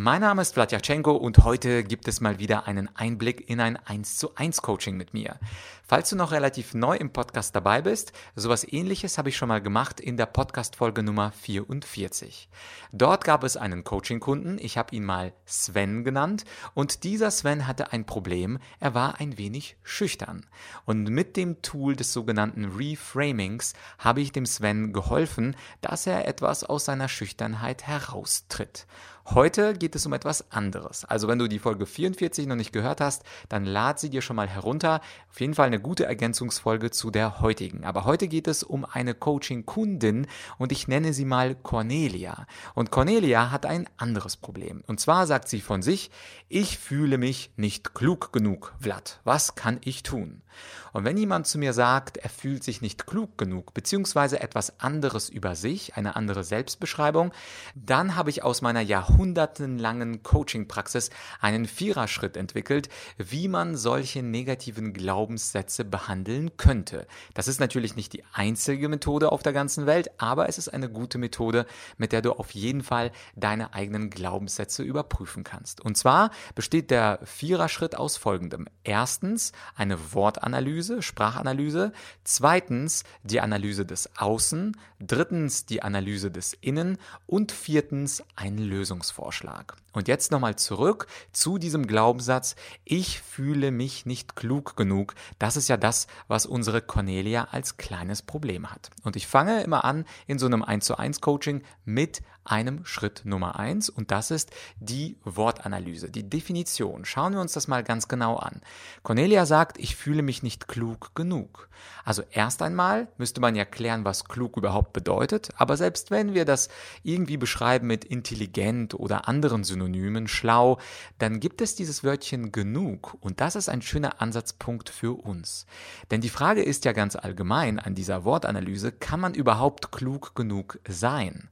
Mein Name ist Vladyachenko und heute gibt es mal wieder einen Einblick in ein 1 zu 1 Coaching mit mir. Falls du noch relativ neu im Podcast dabei bist, sowas ähnliches habe ich schon mal gemacht in der Podcast Folge Nummer 44. Dort gab es einen Coaching-Kunden, ich habe ihn mal Sven genannt und dieser Sven hatte ein Problem, er war ein wenig schüchtern. Und mit dem Tool des sogenannten Reframings habe ich dem Sven geholfen, dass er etwas aus seiner Schüchternheit heraustritt. Heute geht es um etwas anderes. Also wenn du die Folge 44 noch nicht gehört hast, dann lad sie dir schon mal herunter. Auf jeden Fall eine gute Ergänzungsfolge zu der heutigen. Aber heute geht es um eine Coaching-Kundin und ich nenne sie mal Cornelia. Und Cornelia hat ein anderes Problem. Und zwar sagt sie von sich, ich fühle mich nicht klug genug, Vlad. Was kann ich tun? Und wenn jemand zu mir sagt, er fühlt sich nicht klug genug, beziehungsweise etwas anderes über sich, eine andere Selbstbeschreibung, dann habe ich aus meiner jahrhundertenlangen Coaching-Praxis einen Viererschritt entwickelt, wie man solche negativen Glaubenssätze behandeln könnte. Das ist natürlich nicht die einzige Methode auf der ganzen Welt, aber es ist eine gute Methode, mit der du auf jeden Fall deine eigenen Glaubenssätze überprüfen kannst. Und zwar besteht der Viererschritt aus folgendem. Erstens eine Wortanalyse, Sprachanalyse. Zweitens die Analyse des Außen. Drittens die Analyse des Innen. Und viertens ein Lösungsvorschlag. Und jetzt nochmal zurück zu diesem Glaubenssatz, ich fühle mich nicht klug genug. Das ist ja das, was unsere Cornelia als kleines Problem hat. Und ich fange immer an in so einem 1 zu 1 Coaching mit einem Schritt Nummer 1 und das ist die Wortanalyse, die Definition. Schauen wir uns das mal ganz genau an. Cornelia sagt, ich fühle mich nicht klug genug. Also erst einmal müsste man ja klären, was klug überhaupt bedeutet, aber selbst wenn wir das irgendwie beschreiben mit intelligent oder anderen Synonymen, schlau, dann gibt es dieses Wörtchen genug und das ist ein schöner Ansatzpunkt für uns. Denn die Frage ist ja ganz allgemein an dieser Wortanalyse, kann man überhaupt klug genug sein?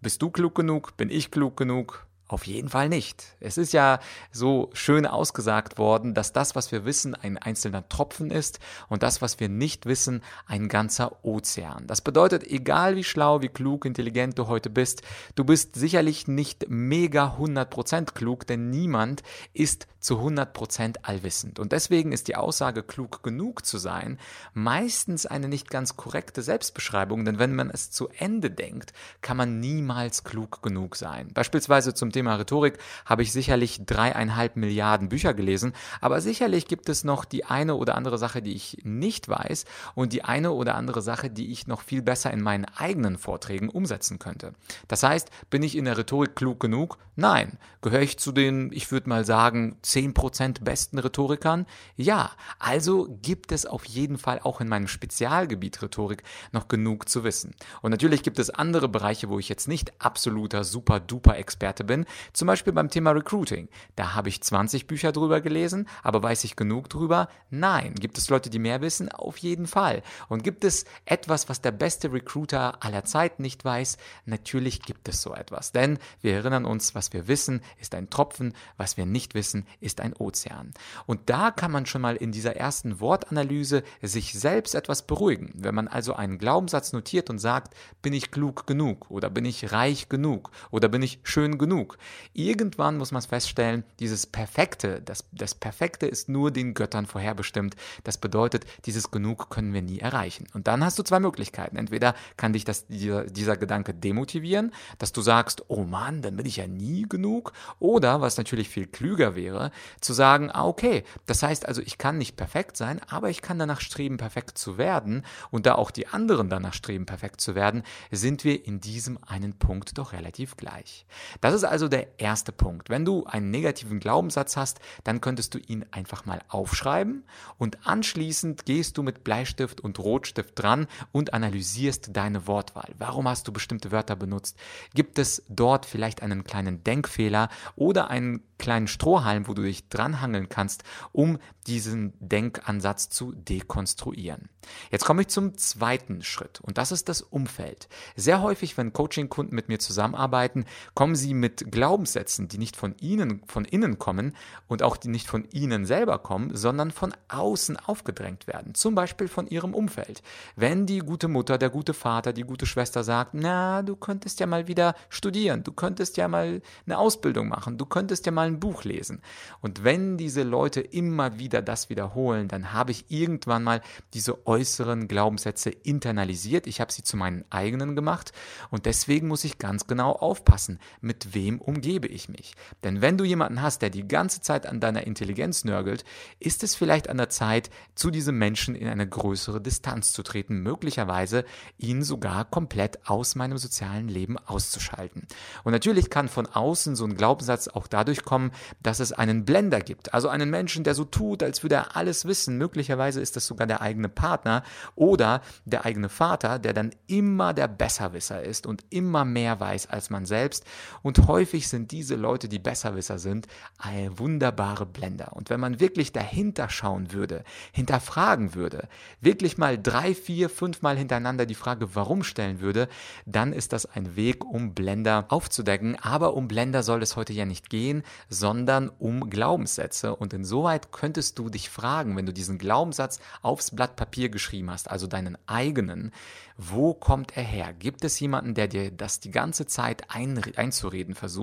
Bist du klug genug? Bin ich klug genug? Auf jeden Fall nicht. Es ist ja so schön ausgesagt worden, dass das, was wir wissen, ein einzelner Tropfen ist und das, was wir nicht wissen, ein ganzer Ozean. Das bedeutet, egal wie schlau, wie klug, intelligent du heute bist, du bist sicherlich nicht mega 100% klug, denn niemand ist zu 100% allwissend. Und deswegen ist die Aussage, klug genug zu sein, meistens eine nicht ganz korrekte Selbstbeschreibung, denn wenn man es zu Ende denkt, kann man niemals klug genug sein. Beispielsweise zum Thema Thema Rhetorik habe ich sicherlich dreieinhalb Milliarden Bücher gelesen, aber sicherlich gibt es noch die eine oder andere Sache, die ich nicht weiß und die eine oder andere Sache, die ich noch viel besser in meinen eigenen Vorträgen umsetzen könnte. Das heißt, bin ich in der Rhetorik klug genug? Nein. Gehöre ich zu den, ich würde mal sagen, zehn Prozent besten Rhetorikern? Ja. Also gibt es auf jeden Fall auch in meinem Spezialgebiet Rhetorik noch genug zu wissen. Und natürlich gibt es andere Bereiche, wo ich jetzt nicht absoluter super duper Experte bin, zum Beispiel beim Thema Recruiting. Da habe ich 20 Bücher drüber gelesen, aber weiß ich genug drüber? Nein. Gibt es Leute, die mehr wissen? Auf jeden Fall. Und gibt es etwas, was der beste Recruiter aller Zeiten nicht weiß? Natürlich gibt es so etwas. Denn wir erinnern uns, was wir wissen, ist ein Tropfen, was wir nicht wissen, ist ein Ozean. Und da kann man schon mal in dieser ersten Wortanalyse sich selbst etwas beruhigen. Wenn man also einen Glaubenssatz notiert und sagt, bin ich klug genug oder bin ich reich genug oder bin ich schön genug, Irgendwann muss man feststellen, dieses Perfekte, das, das Perfekte ist nur den Göttern vorherbestimmt. Das bedeutet, dieses Genug können wir nie erreichen. Und dann hast du zwei Möglichkeiten. Entweder kann dich das, dieser, dieser Gedanke demotivieren, dass du sagst, oh Mann, dann bin ich ja nie genug. Oder, was natürlich viel klüger wäre, zu sagen, ah, okay, das heißt also, ich kann nicht perfekt sein, aber ich kann danach streben, perfekt zu werden. Und da auch die anderen danach streben, perfekt zu werden, sind wir in diesem einen Punkt doch relativ gleich. Das ist also der erste Punkt. Wenn du einen negativen Glaubenssatz hast, dann könntest du ihn einfach mal aufschreiben und anschließend gehst du mit Bleistift und Rotstift dran und analysierst deine Wortwahl. Warum hast du bestimmte Wörter benutzt? Gibt es dort vielleicht einen kleinen Denkfehler oder einen kleinen Strohhalm, wo du dich dranhangeln kannst, um diesen Denkansatz zu dekonstruieren. Jetzt komme ich zum zweiten Schritt und das ist das Umfeld. Sehr häufig, wenn Coaching-Kunden mit mir zusammenarbeiten, kommen sie mit Glaubenssätzen, die nicht von ihnen, von innen kommen und auch die nicht von ihnen selber kommen, sondern von außen aufgedrängt werden. Zum Beispiel von ihrem Umfeld. Wenn die gute Mutter, der gute Vater, die gute Schwester sagt, na, du könntest ja mal wieder studieren, du könntest ja mal eine Ausbildung machen, du könntest ja mal ein Buch lesen. Und wenn diese Leute immer wieder das wiederholen, dann habe ich irgendwann mal diese äußeren Glaubenssätze internalisiert. Ich habe sie zu meinen eigenen gemacht und deswegen muss ich ganz genau aufpassen, mit wem umgebe ich mich. Denn wenn du jemanden hast, der die ganze Zeit an deiner Intelligenz nörgelt, ist es vielleicht an der Zeit, zu diesem Menschen in eine größere Distanz zu treten, möglicherweise ihn sogar komplett aus meinem sozialen Leben auszuschalten. Und natürlich kann von außen so ein Glaubenssatz auch dadurch kommen, dass es einen Blender gibt, also einen Menschen, der so tut, als würde er alles wissen. Möglicherweise ist das sogar der eigene Partner oder der eigene Vater, der dann immer der Besserwisser ist und immer mehr weiß als man selbst. Und häufig sind diese Leute, die Besserwisser sind, wunderbare Blender. Und wenn man wirklich dahinter schauen würde, hinterfragen würde, wirklich mal drei, vier, fünf Mal hintereinander die Frage, warum stellen würde, dann ist das ein Weg, um Blender aufzudecken. Aber um Blender soll es heute ja nicht gehen, sondern um Glaubenssätze. Und insoweit könntest du dich fragen, wenn du diesen Glaubenssatz aufs Blatt Papier geschrieben hast, also deinen eigenen, wo kommt er her? Gibt es jemanden, der dir das die ganze Zeit ein, einzureden versucht?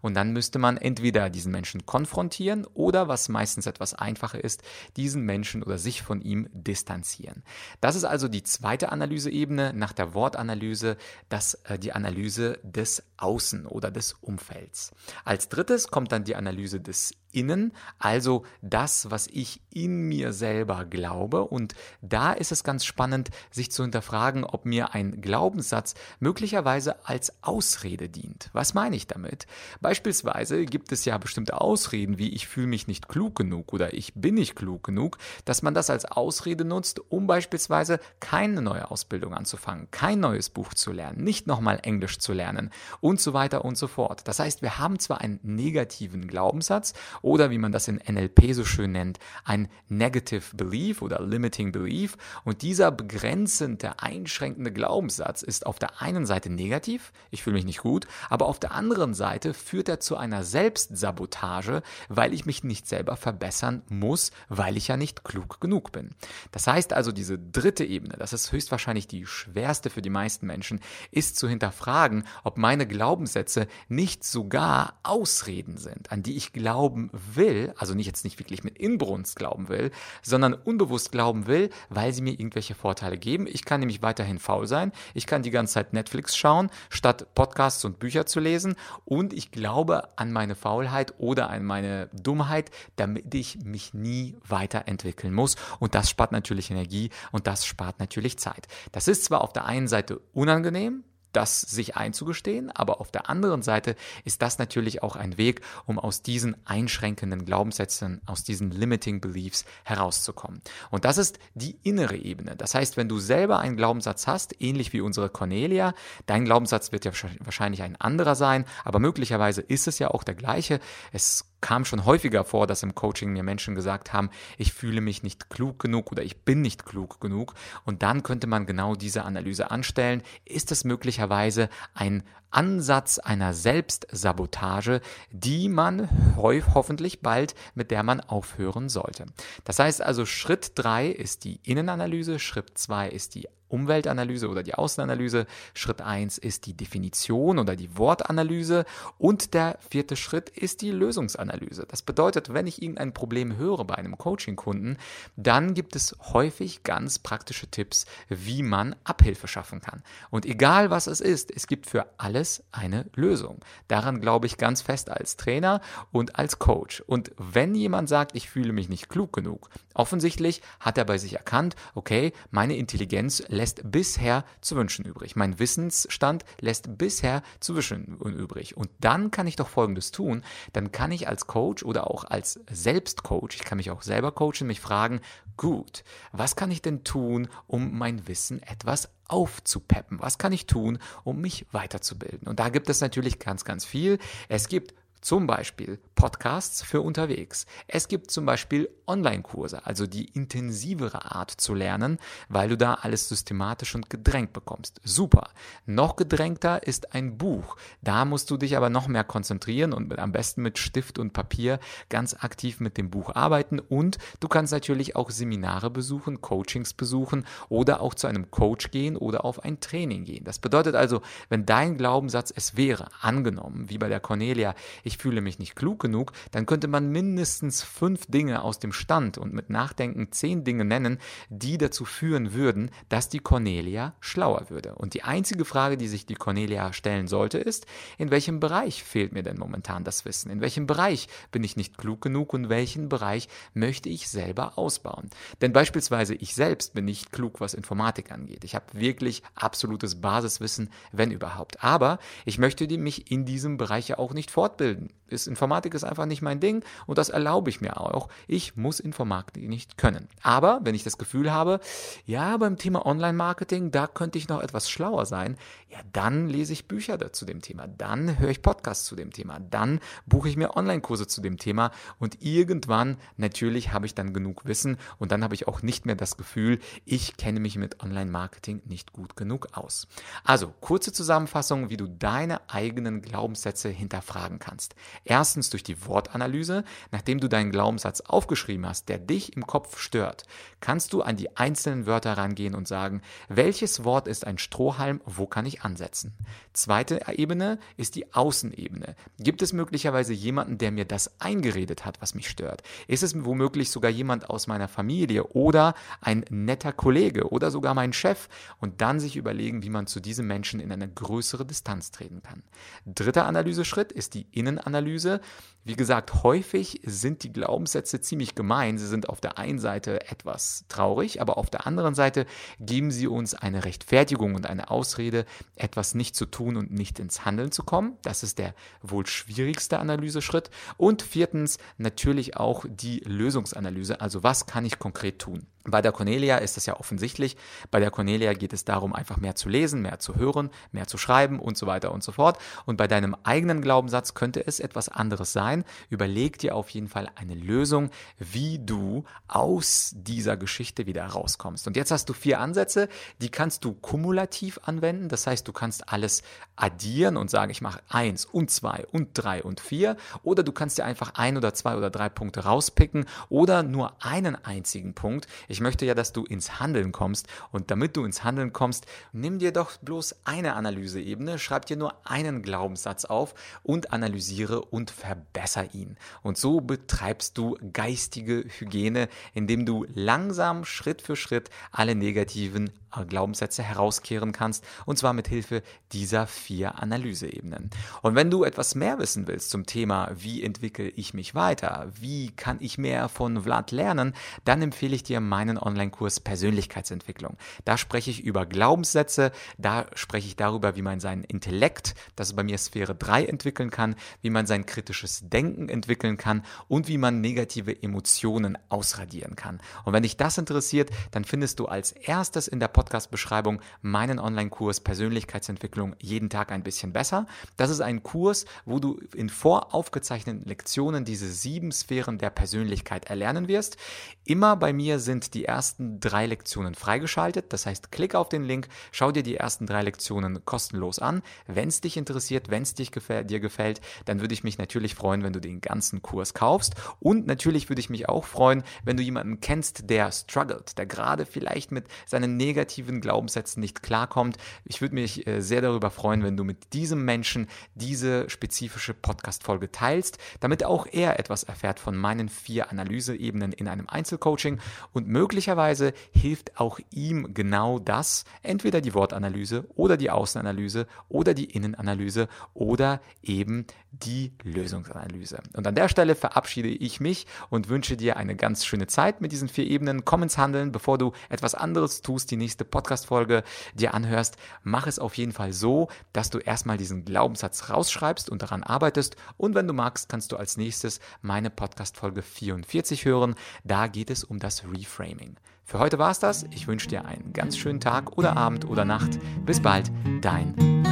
Und dann müsste man entweder diesen Menschen konfrontieren oder, was meistens etwas einfacher ist, diesen Menschen oder sich von ihm distanzieren. Das ist also die zweite Analyseebene nach der Wortanalyse, das, äh, die Analyse des Außen oder des Umfelds. Als drittes kommt dann die Analyse des Innen, also das, was ich in mir selber glaube. Und da ist es ganz spannend, sich zu hinterfragen, ob mir ein Glaubenssatz möglicherweise als Ausrede dient. Was meine ich damit? Beispielsweise gibt es ja bestimmte Ausreden wie ich fühle mich nicht klug genug oder ich bin nicht klug genug, dass man das als Ausrede nutzt, um beispielsweise keine neue Ausbildung anzufangen, kein neues Buch zu lernen, nicht nochmal Englisch zu lernen und so weiter und so fort. Das heißt, wir haben zwar einen negativen Glaubenssatz oder wie man das in NLP so schön nennt, ein Negative Belief oder Limiting Belief und dieser begrenzende, einschränkende Glaubenssatz ist auf der einen Seite negativ, ich fühle mich nicht gut, aber auf der anderen Seite führt er zu einer Selbstsabotage, weil ich mich nicht selber verbessern muss, weil ich ja nicht klug genug bin. Das heißt also, diese dritte Ebene, das ist höchstwahrscheinlich die schwerste für die meisten Menschen, ist zu hinterfragen, ob meine Glaubenssätze nicht sogar Ausreden sind, an die ich glauben will, also nicht jetzt nicht wirklich mit Inbrunst glauben will, sondern unbewusst glauben will, weil sie mir irgendwelche Vorteile geben. Ich kann nämlich weiterhin faul sein. Ich kann die ganze Zeit Netflix schauen, statt Podcasts und Bücher zu lesen. Und ich glaube an meine Faulheit oder an meine Dummheit, damit ich mich nie weiterentwickeln muss. Und das spart natürlich Energie und das spart natürlich Zeit. Das ist zwar auf der einen Seite unangenehm, das sich einzugestehen, aber auf der anderen Seite ist das natürlich auch ein Weg, um aus diesen einschränkenden Glaubenssätzen, aus diesen limiting beliefs herauszukommen. Und das ist die innere Ebene. Das heißt, wenn du selber einen Glaubenssatz hast, ähnlich wie unsere Cornelia, dein Glaubenssatz wird ja wahrscheinlich ein anderer sein, aber möglicherweise ist es ja auch der gleiche. Es kam schon häufiger vor, dass im Coaching mir Menschen gesagt haben, ich fühle mich nicht klug genug oder ich bin nicht klug genug. Und dann könnte man genau diese Analyse anstellen. Ist es möglicherweise ein Ansatz einer Selbstsabotage, die man hoffentlich bald, mit der man aufhören sollte. Das heißt also, Schritt drei ist die Innenanalyse, Schritt zwei ist die Umweltanalyse oder die Außenanalyse. Schritt eins ist die Definition oder die Wortanalyse. Und der vierte Schritt ist die Lösungsanalyse. Das bedeutet, wenn ich irgendein Problem höre bei einem Coaching-Kunden, dann gibt es häufig ganz praktische Tipps, wie man Abhilfe schaffen kann. Und egal was es ist, es gibt für alles eine Lösung. Daran glaube ich ganz fest als Trainer und als Coach. Und wenn jemand sagt, ich fühle mich nicht klug genug, offensichtlich hat er bei sich erkannt, okay, meine Intelligenz lässt bisher zu wünschen übrig. Mein Wissensstand lässt bisher zu wünschen übrig. Und dann kann ich doch Folgendes tun. Dann kann ich als Coach oder auch als Selbstcoach, ich kann mich auch selber coachen, mich fragen, gut, was kann ich denn tun, um mein Wissen etwas aufzupeppen? Was kann ich tun, um mich weiterzubilden? Und da gibt es natürlich ganz, ganz viel. Es gibt zum Beispiel Podcasts für unterwegs. Es gibt zum Beispiel Online-Kurse, also die intensivere Art zu lernen, weil du da alles systematisch und gedrängt bekommst. Super. Noch gedrängter ist ein Buch. Da musst du dich aber noch mehr konzentrieren und mit, am besten mit Stift und Papier ganz aktiv mit dem Buch arbeiten. Und du kannst natürlich auch Seminare besuchen, Coachings besuchen oder auch zu einem Coach gehen oder auf ein Training gehen. Das bedeutet also, wenn dein Glaubenssatz es wäre, angenommen, wie bei der Cornelia, fühle mich nicht klug genug, dann könnte man mindestens fünf Dinge aus dem Stand und mit Nachdenken zehn Dinge nennen, die dazu führen würden, dass die Cornelia schlauer würde. Und die einzige Frage, die sich die Cornelia stellen sollte, ist, in welchem Bereich fehlt mir denn momentan das Wissen? In welchem Bereich bin ich nicht klug genug und welchen Bereich möchte ich selber ausbauen? Denn beispielsweise ich selbst bin nicht klug, was Informatik angeht. Ich habe wirklich absolutes Basiswissen, wenn überhaupt. Aber ich möchte mich in diesem Bereich ja auch nicht fortbilden ist Informatik ist einfach nicht mein Ding und das erlaube ich mir auch. Ich muss Informatik nicht können. Aber wenn ich das Gefühl habe, ja, beim Thema Online-Marketing, da könnte ich noch etwas schlauer sein, ja, dann lese ich Bücher zu dem Thema, dann höre ich Podcasts zu dem Thema, dann buche ich mir Online-Kurse zu dem Thema und irgendwann natürlich habe ich dann genug Wissen und dann habe ich auch nicht mehr das Gefühl, ich kenne mich mit Online-Marketing nicht gut genug aus. Also, kurze Zusammenfassung, wie du deine eigenen Glaubenssätze hinterfragen kannst kannst. Erstens durch die Wortanalyse. Nachdem du deinen Glaubenssatz aufgeschrieben hast, der dich im Kopf stört, kannst du an die einzelnen Wörter rangehen und sagen, welches Wort ist ein Strohhalm, wo kann ich ansetzen? Zweite Ebene ist die Außenebene. Gibt es möglicherweise jemanden, der mir das eingeredet hat, was mich stört? Ist es womöglich sogar jemand aus meiner Familie oder ein netter Kollege oder sogar mein Chef? Und dann sich überlegen, wie man zu diesem Menschen in eine größere Distanz treten kann. Dritter Analyseschritt ist die Innen Analyse. Wie gesagt, häufig sind die Glaubenssätze ziemlich gemein. Sie sind auf der einen Seite etwas traurig, aber auf der anderen Seite geben sie uns eine Rechtfertigung und eine Ausrede, etwas nicht zu tun und nicht ins Handeln zu kommen. Das ist der wohl schwierigste Analyseschritt. Und viertens natürlich auch die Lösungsanalyse. Also was kann ich konkret tun? Bei der Cornelia ist das ja offensichtlich. Bei der Cornelia geht es darum, einfach mehr zu lesen, mehr zu hören, mehr zu schreiben und so weiter und so fort. Und bei deinem eigenen Glaubenssatz könnte es etwas anderes sein. Überleg dir auf jeden Fall eine Lösung, wie du aus dieser Geschichte wieder rauskommst. Und jetzt hast du vier Ansätze, die kannst du kumulativ anwenden. Das heißt, du kannst alles addieren und sagen, ich mache eins und zwei und drei und vier. Oder du kannst dir einfach ein oder zwei oder drei Punkte rauspicken oder nur einen einzigen Punkt. Ich möchte ja, dass du ins Handeln kommst. Und damit du ins Handeln kommst, nimm dir doch bloß eine Analyseebene, schreib dir nur einen Glaubenssatz auf und analysiere und verbessere ihn. Und so betreibst du geistige Hygiene, indem du langsam Schritt für Schritt alle negativen Glaubenssätze herauskehren kannst, und zwar mit Hilfe dieser vier Analyseebenen. Und wenn du etwas mehr wissen willst zum Thema, wie entwickle ich mich weiter, wie kann ich mehr von Vlad lernen, dann empfehle ich dir meinen Online-Kurs Persönlichkeitsentwicklung. Da spreche ich über Glaubenssätze, da spreche ich darüber, wie man seinen Intellekt, das ist bei mir Sphäre 3, entwickeln kann, wie man sein kritisches Denken entwickeln kann und wie man negative Emotionen ausradieren kann. Und wenn dich das interessiert, dann findest du als erstes in der Podcast-Beschreibung meinen Online-Kurs Persönlichkeitsentwicklung jeden Tag ein bisschen besser. Das ist ein Kurs, wo du in voraufgezeichneten Lektionen diese sieben Sphären der Persönlichkeit erlernen wirst. Immer bei mir sind die ersten drei Lektionen freigeschaltet. Das heißt, klick auf den Link, schau dir die ersten drei Lektionen kostenlos an. Wenn es dich interessiert, wenn es gefäll dir gefällt, dann würde ich mich natürlich freuen, wenn du den ganzen Kurs kaufst. Und natürlich würde ich mich auch freuen, wenn du jemanden kennst, der struggelt, der gerade vielleicht mit seinen negativen negativen Glaubenssätzen nicht klarkommt. Ich würde mich äh, sehr darüber freuen, wenn du mit diesem Menschen diese spezifische Podcast-Folge teilst, damit auch er etwas erfährt von meinen vier Analyseebenen in einem Einzelcoaching und möglicherweise hilft auch ihm genau das, entweder die Wortanalyse oder die Außenanalyse oder die Innenanalyse oder eben die Lösungsanalyse. Und an der Stelle verabschiede ich mich und wünsche dir eine ganz schöne Zeit mit diesen vier Ebenen. Komm ins Handeln, bevor du etwas anderes tust, die nächste nächste Podcast-Folge dir anhörst, mach es auf jeden Fall so, dass du erstmal diesen Glaubenssatz rausschreibst und daran arbeitest. Und wenn du magst, kannst du als nächstes meine Podcast-Folge 44 hören. Da geht es um das Reframing. Für heute war es das. Ich wünsche dir einen ganz schönen Tag oder Abend oder Nacht. Bis bald, dein